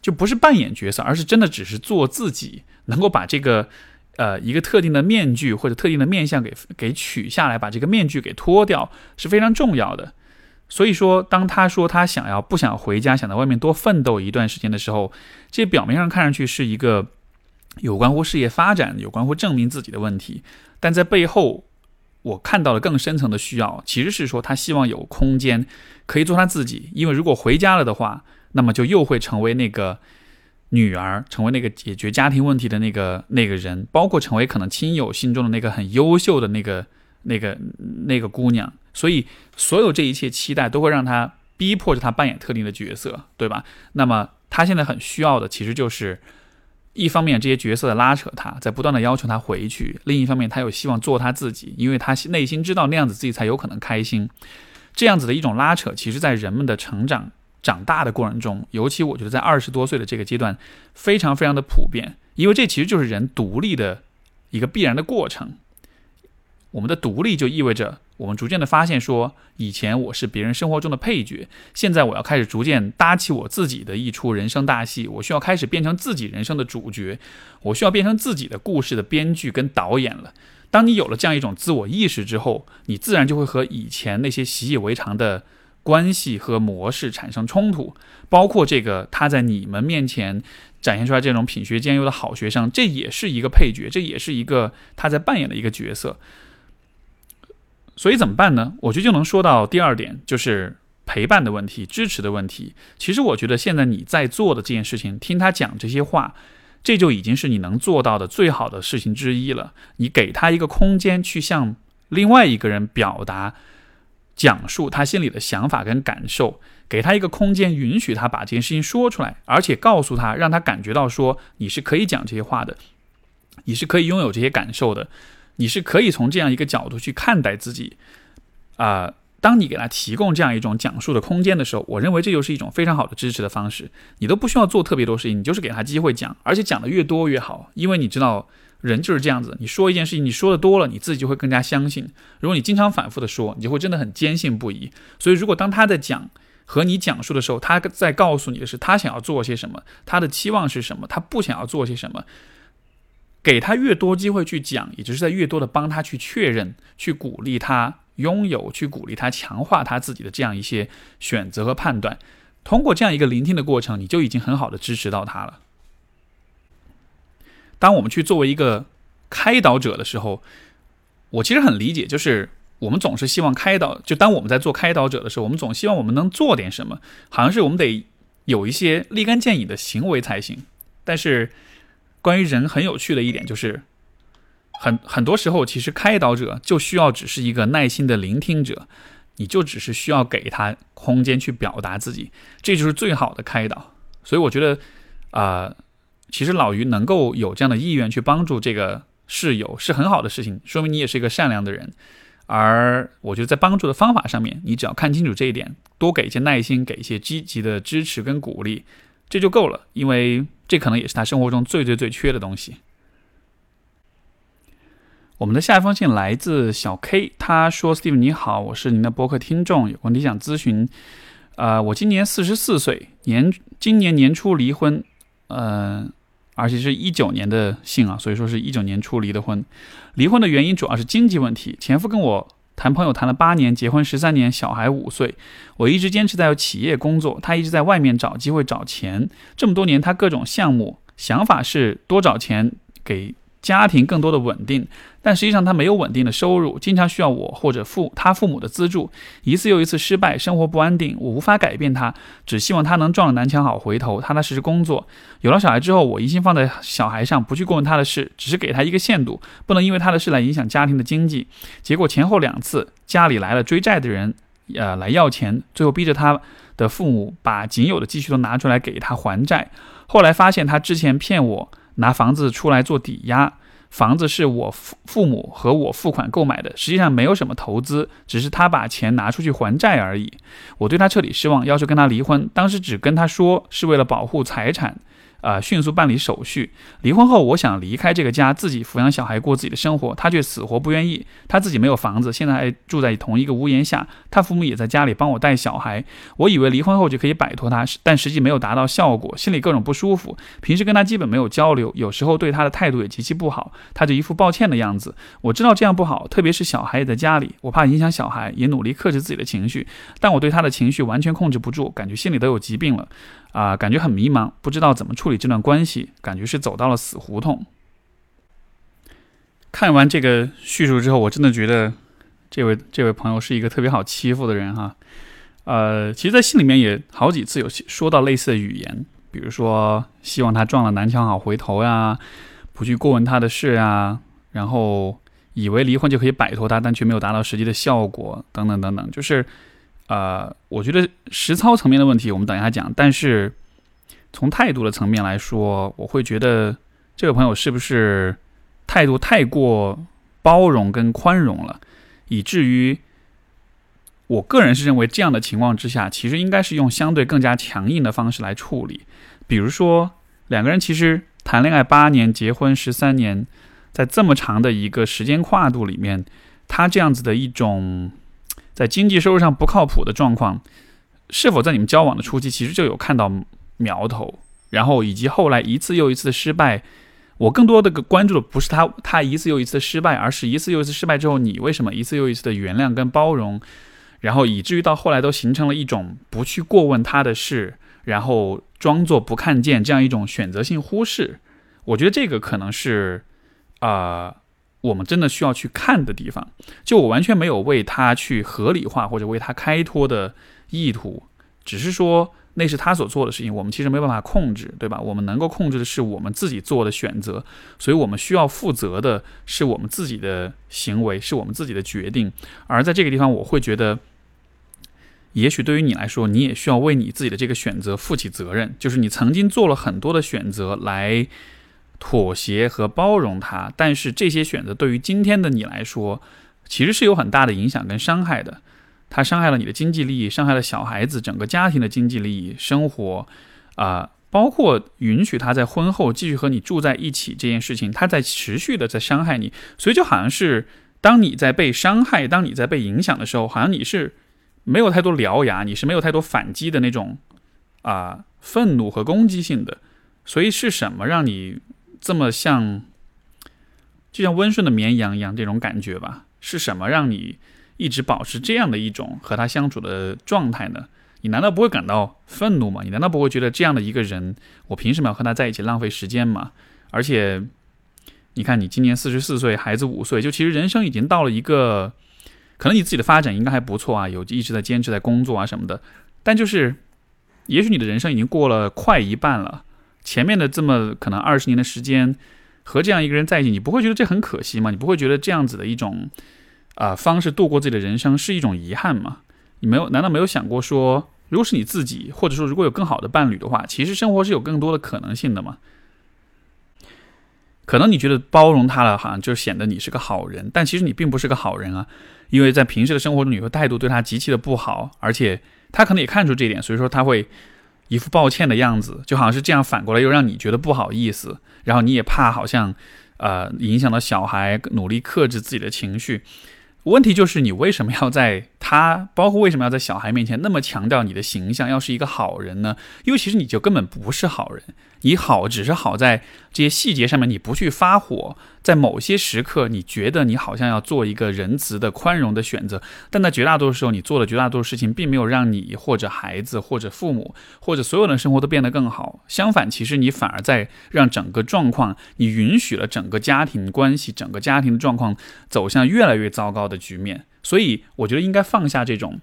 就不是扮演角色，而是真的只是做自己，能够把这个呃一个特定的面具或者特定的面相给给取下来，把这个面具给脱掉，是非常重要的。所以说，当他说他想要不想回家，想在外面多奋斗一段时间的时候，这表面上看上去是一个有关乎事业发展、有关乎证明自己的问题，但在背后，我看到了更深层的需要，其实是说他希望有空间可以做他自己。因为如果回家了的话，那么就又会成为那个女儿，成为那个解决家庭问题的那个那个人，包括成为可能亲友心中的那个很优秀的那个。那个那个姑娘，所以所有这一切期待都会让她逼迫着她扮演特定的角色，对吧？那么她现在很需要的，其实就是一方面这些角色的拉扯，他在不断的要求他回去；另一方面，他又希望做他自己，因为他内心知道那样子自己才有可能开心。这样子的一种拉扯，其实在人们的成长长大的过程中，尤其我觉得在二十多岁的这个阶段，非常非常的普遍，因为这其实就是人独立的一个必然的过程。我们的独立就意味着，我们逐渐的发现说，以前我是别人生活中的配角，现在我要开始逐渐搭起我自己的一出人生大戏，我需要开始变成自己人生的主角，我需要变成自己的故事的编剧跟导演了。当你有了这样一种自我意识之后，你自然就会和以前那些习以为常的关系和模式产生冲突，包括这个他在你们面前展现出来这种品学兼优的好学生，这也是一个配角，这也是一个他在扮演的一个角色。所以怎么办呢？我觉得就能说到第二点，就是陪伴的问题、支持的问题。其实我觉得现在你在做的这件事情，听他讲这些话，这就已经是你能做到的最好的事情之一了。你给他一个空间去向另外一个人表达、讲述他心里的想法跟感受，给他一个空间，允许他把这件事情说出来，而且告诉他，让他感觉到说你是可以讲这些话的，你是可以拥有这些感受的。你是可以从这样一个角度去看待自己，啊，当你给他提供这样一种讲述的空间的时候，我认为这就是一种非常好的支持的方式。你都不需要做特别多事情，你就是给他机会讲，而且讲的越多越好，因为你知道人就是这样子，你说一件事情，你说的多了，你自己就会更加相信。如果你经常反复的说，你就会真的很坚信不疑。所以，如果当他在讲和你讲述的时候，他在告诉你的是他想要做些什么，他的期望是什么，他不想要做些什么。给他越多机会去讲，也就是在越多的帮他去确认、去鼓励他拥有、去鼓励他强化他自己的这样一些选择和判断。通过这样一个聆听的过程，你就已经很好的支持到他了。当我们去作为一个开导者的时候，我其实很理解，就是我们总是希望开导。就当我们在做开导者的时候，我们总希望我们能做点什么，好像是我们得有一些立竿见影的行为才行。但是。关于人很有趣的一点就是，很很多时候，其实开导者就需要只是一个耐心的聆听者，你就只是需要给他空间去表达自己，这就是最好的开导。所以我觉得，啊，其实老于能够有这样的意愿去帮助这个室友是很好的事情，说明你也是一个善良的人。而我觉得在帮助的方法上面，你只要看清楚这一点，多给一些耐心，给一些积极的支持跟鼓励。这就够了，因为这可能也是他生活中最最最缺的东西。我们的下一封信来自小 K，他说：“Steve 你好，我是您的博客听众，有问题想咨询。呃，我今年四十四岁，年今年年初离婚，呃，而且是一九年的信啊，所以说是一九年初离的婚。离婚的原因主要是经济问题，前夫跟我谈朋友谈了八年，结婚十三年，小孩五岁，我一直坚持在企业工作，他一直在外面找机会找钱。这么多年，他各种项目想法是多找钱给。”家庭更多的稳定，但实际上他没有稳定的收入，经常需要我或者父他父母的资助，一次又一次失败，生活不安定。我无法改变他，只希望他能撞了南墙好回头，踏踏实实工作。有了小孩之后，我一心放在小孩上，不去过问他的事，只是给他一个限度，不能因为他的事来影响家庭的经济。结果前后两次家里来了追债的人，呃，来要钱，最后逼着他的父母把仅有的积蓄都拿出来给他还债。后来发现他之前骗我。拿房子出来做抵押，房子是我父父母和我付款购买的，实际上没有什么投资，只是他把钱拿出去还债而已。我对他彻底失望，要求跟他离婚。当时只跟他说是为了保护财产。啊，迅速办理手续。离婚后，我想离开这个家，自己抚养小孩，过自己的生活。他却死活不愿意。他自己没有房子，现在还住在同一个屋檐下。他父母也在家里帮我带小孩。我以为离婚后就可以摆脱他，但实际没有达到效果，心里各种不舒服。平时跟他基本没有交流，有时候对他的态度也极其不好。他就一副抱歉的样子。我知道这样不好，特别是小孩也在家里，我怕影响小孩，也努力克制自己的情绪。但我对他的情绪完全控制不住，感觉心里都有疾病了。啊，感觉很迷茫，不知道怎么处理这段关系，感觉是走到了死胡同。看完这个叙述之后，我真的觉得这位这位朋友是一个特别好欺负的人哈。呃，其实，在信里面也好几次有说到类似的语言，比如说希望他撞了南墙好回头呀，不去过问他的事啊，然后以为离婚就可以摆脱他，但却没有达到实际的效果，等等等等，就是。呃，我觉得实操层面的问题我们等一下讲，但是从态度的层面来说，我会觉得这个朋友是不是态度太过包容跟宽容了，以至于我个人是认为这样的情况之下，其实应该是用相对更加强硬的方式来处理。比如说两个人其实谈恋爱八年，结婚十三年，在这么长的一个时间跨度里面，他这样子的一种。在经济收入上不靠谱的状况，是否在你们交往的初期其实就有看到苗头？然后以及后来一次又一次的失败，我更多的关注的不是他他一次又一次的失败，而是一次又一次失败之后，你为什么一次又一次的原谅跟包容，然后以至于到后来都形成了一种不去过问他的事，然后装作不看见这样一种选择性忽视。我觉得这个可能是啊。我们真的需要去看的地方，就我完全没有为他去合理化或者为他开脱的意图，只是说那是他所做的事情，我们其实没办法控制，对吧？我们能够控制的是我们自己做的选择，所以我们需要负责的是我们自己的行为，是我们自己的决定。而在这个地方，我会觉得，也许对于你来说，你也需要为你自己的这个选择负起责任，就是你曾经做了很多的选择来。妥协和包容他，但是这些选择对于今天的你来说，其实是有很大的影响跟伤害的。它伤害了你的经济利益，伤害了小孩子整个家庭的经济利益、生活，啊，包括允许他在婚后继续和你住在一起这件事情，他在持续的在伤害你。所以就好像是当你在被伤害、当你在被影响的时候，好像你是没有太多獠牙，你是没有太多反击的那种啊愤怒和攻击性的。所以是什么让你？这么像，就像温顺的绵羊一样，这种感觉吧，是什么让你一直保持这样的一种和他相处的状态呢？你难道不会感到愤怒吗？你难道不会觉得这样的一个人，我凭什么要和他在一起浪费时间吗？而且，你看，你今年四十四岁，孩子五岁，就其实人生已经到了一个，可能你自己的发展应该还不错啊，有一直在坚持在工作啊什么的，但就是，也许你的人生已经过了快一半了。前面的这么可能二十年的时间，和这样一个人在一起，你不会觉得这很可惜吗？你不会觉得这样子的一种啊方式度过自己的人生是一种遗憾吗？你没有难道没有想过说，如果是你自己，或者说如果有更好的伴侣的话，其实生活是有更多的可能性的吗？可能你觉得包容他了，好像就显得你是个好人，但其实你并不是个好人啊，因为在平时的生活中，你会态度对他极其的不好，而且他可能也看出这一点，所以说他会。一副抱歉的样子，就好像是这样反过来又让你觉得不好意思，然后你也怕好像呃影响到小孩，努力克制自己的情绪。问题就是你为什么要在他，包括为什么要在小孩面前那么强调你的形象要是一个好人呢？因为其实你就根本不是好人。你好，只是好在这些细节上面，你不去发火，在某些时刻，你觉得你好像要做一个仁慈的、宽容的选择，但在绝大多数时候，你做的绝大多数事情，并没有让你或者孩子或者父母或者所有人生活都变得更好。相反，其实你反而在让整个状况，你允许了整个家庭关系、整个家庭的状况走向越来越糟糕的局面。所以，我觉得应该放下这种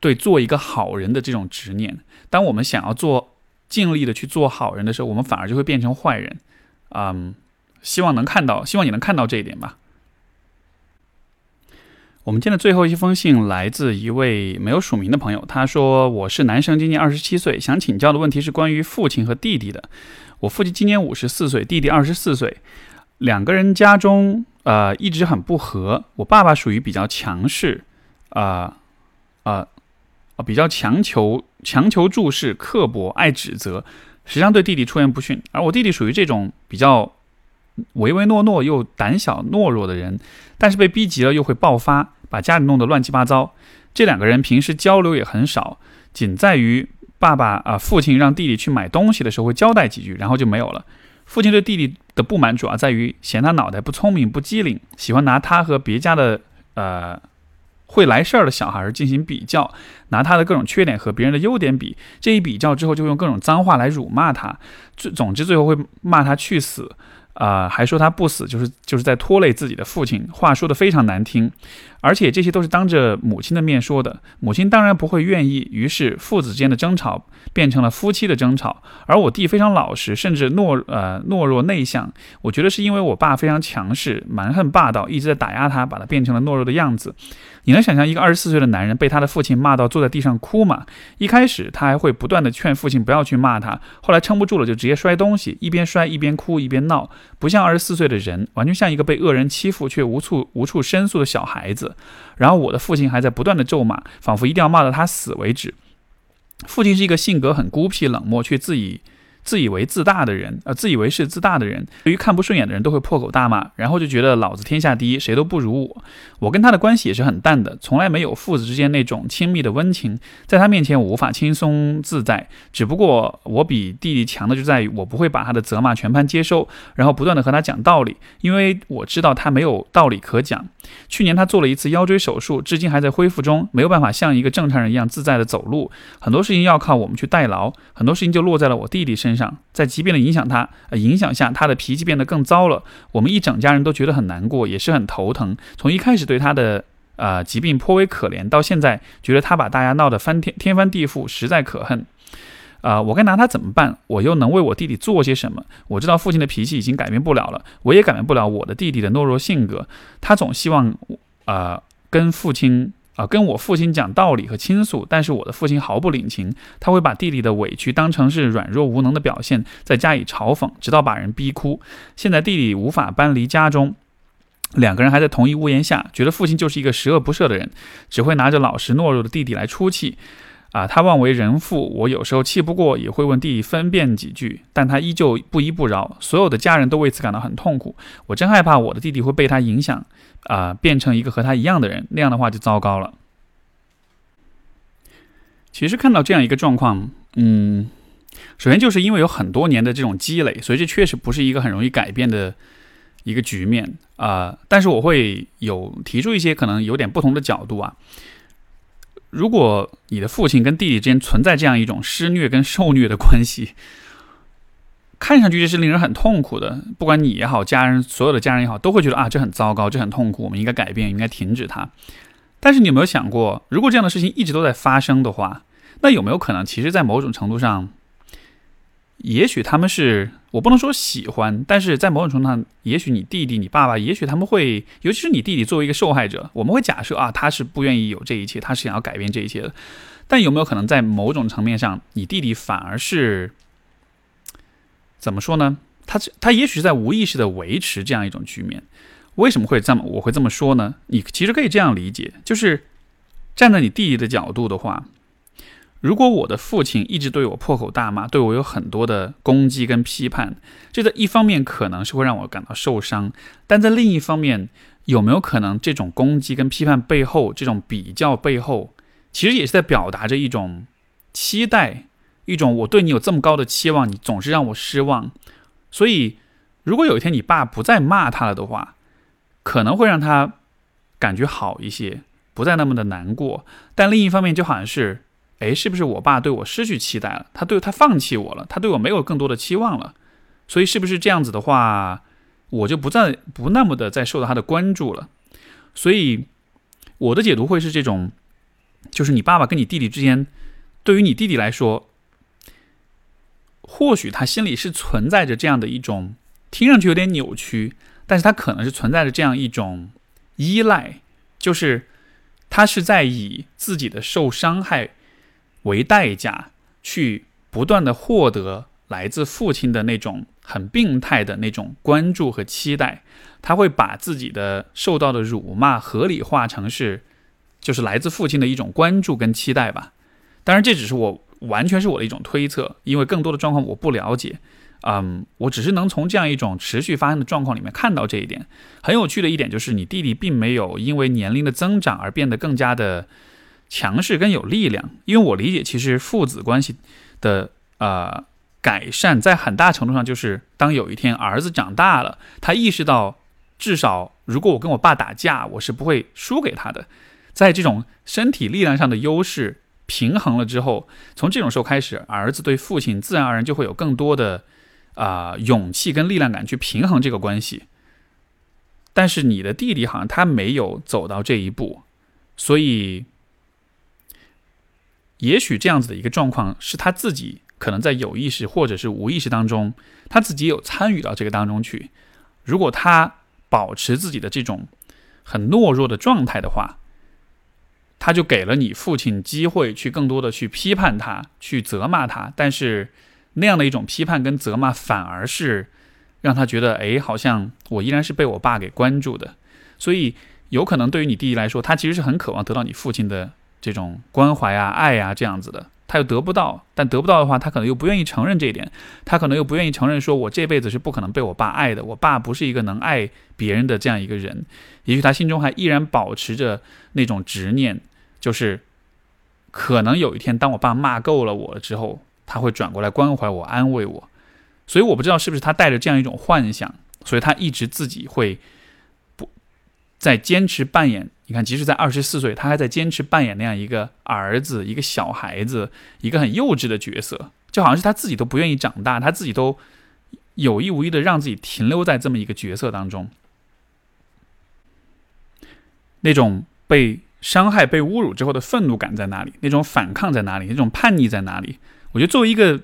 对做一个好人的这种执念。当我们想要做。尽力的去做好人的时候，我们反而就会变成坏人，嗯，希望能看到，希望你能看到这一点吧。我们今天的最后一封信来自一位没有署名的朋友，他说：“我是男生，今年二十七岁，想请教的问题是关于父亲和弟弟的。我父亲今年五十四岁，弟弟二十四岁，两个人家中呃一直很不和。我爸爸属于比较强势，啊啊啊，比较强求。”强求注视、刻薄、爱指责，实际上对弟弟出言不逊。而我弟弟属于这种比较唯唯诺诺又胆小懦弱的人，但是被逼急了又会爆发，把家里弄得乱七八糟。这两个人平时交流也很少，仅在于爸爸啊，父亲让弟弟去买东西的时候会交代几句，然后就没有了。父亲对弟弟的不满主要在于嫌他脑袋不聪明、不机灵，喜欢拿他和别家的呃。会来事儿的小孩进行比较，拿他的各种缺点和别人的优点比，这一比较之后就用各种脏话来辱骂他，最总之最后会骂他去死，啊，还说他不死就是就是在拖累自己的父亲，话说的非常难听，而且这些都是当着母亲的面说的，母亲当然不会愿意，于是父子之间的争吵变成了夫妻的争吵，而我弟非常老实，甚至懦呃懦弱内向，我觉得是因为我爸非常强势、蛮横霸道，一直在打压他，把他变成了懦弱的样子。你能想象一个二十四岁的男人被他的父亲骂到坐在地上哭吗？一开始他还会不断的劝父亲不要去骂他，后来撑不住了就直接摔东西，一边摔一边哭一边闹，不像二十四岁的人，完全像一个被恶人欺负却无处无处申诉的小孩子。然后我的父亲还在不断的咒骂，仿佛一定要骂到他死为止。父亲是一个性格很孤僻冷漠却自以。自以为自大的人，呃，自以为是自大的人，对于看不顺眼的人都会破口大骂，然后就觉得老子天下第一，谁都不如我。我跟他的关系也是很淡的，从来没有父子之间那种亲密的温情。在他面前，我无法轻松自在。只不过我比弟弟强的就在于，我不会把他的责骂全盘接收，然后不断的和他讲道理，因为我知道他没有道理可讲。去年他做了一次腰椎手术，至今还在恢复中，没有办法像一个正常人一样自在的走路，很多事情要靠我们去代劳，很多事情就落在了我弟弟身上。上，在疾病的影响他，呃，影响下，他的脾气变得更糟了。我们一整家人都觉得很难过，也是很头疼。从一开始对他的呃疾病颇为可怜，到现在觉得他把大家闹得翻天天翻地覆，实在可恨。啊，我该拿他怎么办？我又能为我弟弟做些什么？我知道父亲的脾气已经改变不了了，我也改变不了我的弟弟的懦弱性格。他总希望，呃，跟父亲。啊，跟我父亲讲道理和倾诉，但是我的父亲毫不领情，他会把弟弟的委屈当成是软弱无能的表现，再加以嘲讽，直到把人逼哭。现在弟弟无法搬离家中，两个人还在同一屋檐下，觉得父亲就是一个十恶不赦的人，只会拿着老实懦弱的弟弟来出气。啊，他妄为人父，我有时候气不过也会问弟弟分辨几句，但他依旧不依不饶。所有的家人都为此感到很痛苦，我真害怕我的弟弟会被他影响，啊，变成一个和他一样的人，那样的话就糟糕了。其实看到这样一个状况，嗯，首先就是因为有很多年的这种积累，所以这确实不是一个很容易改变的一个局面啊。但是我会有提出一些可能有点不同的角度啊。如果你的父亲跟弟弟之间存在这样一种施虐跟受虐的关系，看上去这是令人很痛苦的。不管你也好，家人所有的家人也好，都会觉得啊，这很糟糕，这很痛苦，我们应该改变，应该停止它。但是你有没有想过，如果这样的事情一直都在发生的话，那有没有可能，其实，在某种程度上？也许他们是我不能说喜欢，但是在某种程度上，也许你弟弟、你爸爸，也许他们会，尤其是你弟弟作为一个受害者，我们会假设啊，他是不愿意有这一切，他是想要改变这一切的。但有没有可能在某种层面上，你弟弟反而是怎么说呢？他他也许是在无意识的维持这样一种局面。为什么会这么我会这么说呢？你其实可以这样理解，就是站在你弟弟的角度的话。如果我的父亲一直对我破口大骂，对我有很多的攻击跟批判，这在一方面可能是会让我感到受伤，但在另一方面，有没有可能这种攻击跟批判背后，这种比较背后，其实也是在表达着一种期待，一种我对你有这么高的期望，你总是让我失望。所以，如果有一天你爸不再骂他了的话，可能会让他感觉好一些，不再那么的难过。但另一方面，就好像是。哎，是不是我爸对我失去期待了？他对他放弃我了，他对我没有更多的期望了。所以是不是这样子的话，我就不再不那么的再受到他的关注了？所以我的解读会是这种，就是你爸爸跟你弟弟之间，对于你弟弟来说，或许他心里是存在着这样的一种听上去有点扭曲，但是他可能是存在着这样一种依赖，就是他是在以自己的受伤害。为代价去不断的获得来自父亲的那种很病态的那种关注和期待，他会把自己的受到的辱骂合理化成是，就是来自父亲的一种关注跟期待吧。当然，这只是我完全是我的一种推测，因为更多的状况我不了解。嗯，我只是能从这样一种持续发生的状况里面看到这一点。很有趣的一点就是，你弟弟并没有因为年龄的增长而变得更加的。强势跟有力量，因为我理解，其实父子关系的呃改善，在很大程度上就是当有一天儿子长大了，他意识到，至少如果我跟我爸打架，我是不会输给他的。在这种身体力量上的优势平衡了之后，从这种时候开始，儿子对父亲自然而然就会有更多的啊勇气跟力量感去平衡这个关系。但是你的弟弟好像他没有走到这一步，所以。也许这样子的一个状况是他自己可能在有意识或者是无意识当中，他自己有参与到这个当中去。如果他保持自己的这种很懦弱的状态的话，他就给了你父亲机会去更多的去批判他，去责骂他。但是那样的一种批判跟责骂，反而是让他觉得，哎，好像我依然是被我爸给关注的。所以有可能对于你弟弟来说，他其实是很渴望得到你父亲的。这种关怀啊、爱呀，这样子的，他又得不到，但得不到的话，他可能又不愿意承认这一点，他可能又不愿意承认，说我这辈子是不可能被我爸爱的，我爸不是一个能爱别人的这样一个人。也许他心中还依然保持着那种执念，就是可能有一天，当我爸骂够了我之后，他会转过来关怀我、安慰我。所以我不知道是不是他带着这样一种幻想，所以他一直自己会不在坚持扮演。你看，即使在二十四岁，他还在坚持扮演那样一个儿子、一个小孩子、一个很幼稚的角色，就好像是他自己都不愿意长大，他自己都有意无意的让自己停留在这么一个角色当中。那种被伤害、被侮辱之后的愤怒感在哪里？那种反抗在哪里？那种叛逆在哪里？我觉得，作为一个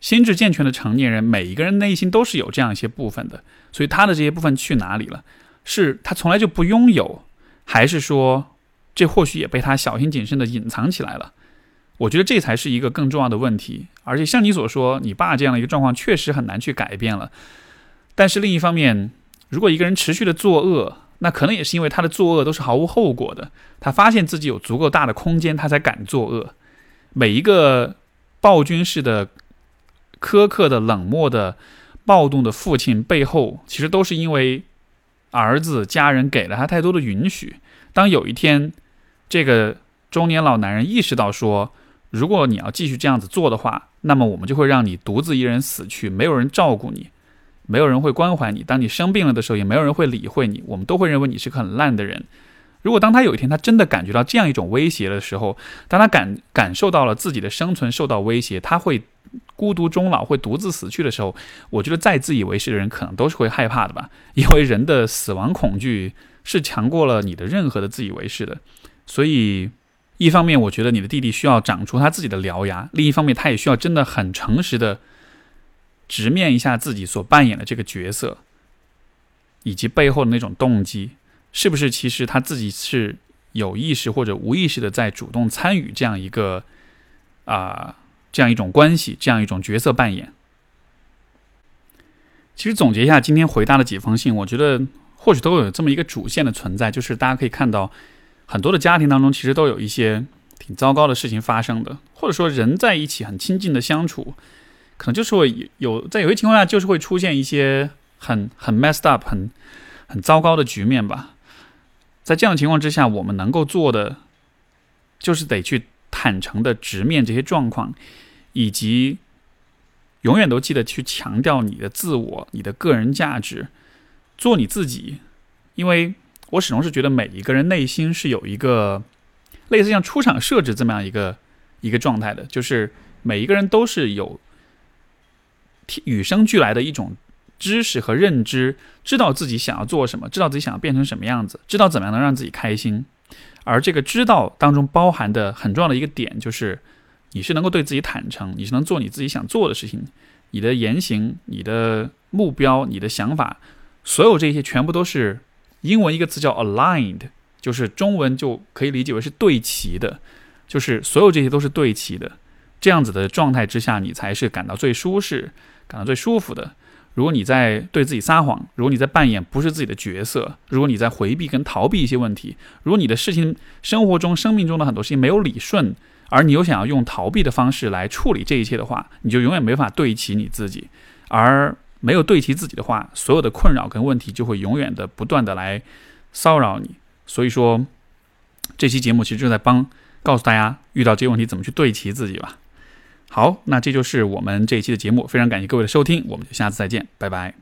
心智健全的成年人，每一个人内心都是有这样一些部分的。所以，他的这些部分去哪里了？是他从来就不拥有。还是说，这或许也被他小心谨慎的隐藏起来了。我觉得这才是一个更重要的问题。而且像你所说，你爸这样的一个状况确实很难去改变了。但是另一方面，如果一个人持续的作恶，那可能也是因为他的作恶都是毫无后果的。他发现自己有足够大的空间，他才敢作恶。每一个暴君式的、苛刻的、冷漠的、暴动的父亲背后，其实都是因为。儿子、家人给了他太多的允许。当有一天，这个中年老男人意识到说，如果你要继续这样子做的话，那么我们就会让你独自一人死去，没有人照顾你，没有人会关怀你。当你生病了的时候，也没有人会理会你。我们都会认为你是个很烂的人。如果当他有一天他真的感觉到这样一种威胁的时候，当他感感受到了自己的生存受到威胁，他会。孤独终老会独自死去的时候，我觉得再自以为是的人可能都是会害怕的吧，因为人的死亡恐惧是强过了你的任何的自以为是的。所以，一方面我觉得你的弟弟需要长出他自己的獠牙，另一方面他也需要真的很诚实的直面一下自己所扮演的这个角色，以及背后的那种动机，是不是其实他自己是有意识或者无意识的在主动参与这样一个啊。这样一种关系，这样一种角色扮演。其实总结一下今天回答的几封信，我觉得或许都有这么一个主线的存在，就是大家可以看到，很多的家庭当中其实都有一些挺糟糕的事情发生的，或者说人在一起很亲近的相处，可能就是会有在有些情况下就是会出现一些很很 messed up 很很糟糕的局面吧。在这样的情况之下，我们能够做的就是得去坦诚的直面这些状况，以及永远都记得去强调你的自我、你的个人价值，做你自己。因为我始终是觉得每一个人内心是有一个。类似像出厂设置这么样一个一个状态的，就是每一个人都是有与生俱来的一种知识和认知，知道自己想要做什么，知道自己想要变成什么样子，知道怎么样能让自己开心。而这个知道当中包含的很重要的一个点，就是你是能够对自己坦诚，你是能做你自己想做的事情，你的言行、你的目标、你的想法，所有这些全部都是英文一个词叫 aligned。就是中文就可以理解为是对齐的，就是所有这些都是对齐的，这样子的状态之下，你才是感到最舒适、感到最舒服的。如果你在对自己撒谎，如果你在扮演不是自己的角色，如果你在回避跟逃避一些问题，如果你的事情、生活中、生命中的很多事情没有理顺，而你又想要用逃避的方式来处理这一切的话，你就永远没法对齐你自己。而没有对齐自己的话，所有的困扰跟问题就会永远的不断的来骚扰你。所以说，这期节目其实就在帮告诉大家遇到这些问题怎么去对齐自己吧。好，那这就是我们这一期的节目，非常感谢各位的收听，我们就下次再见，拜拜。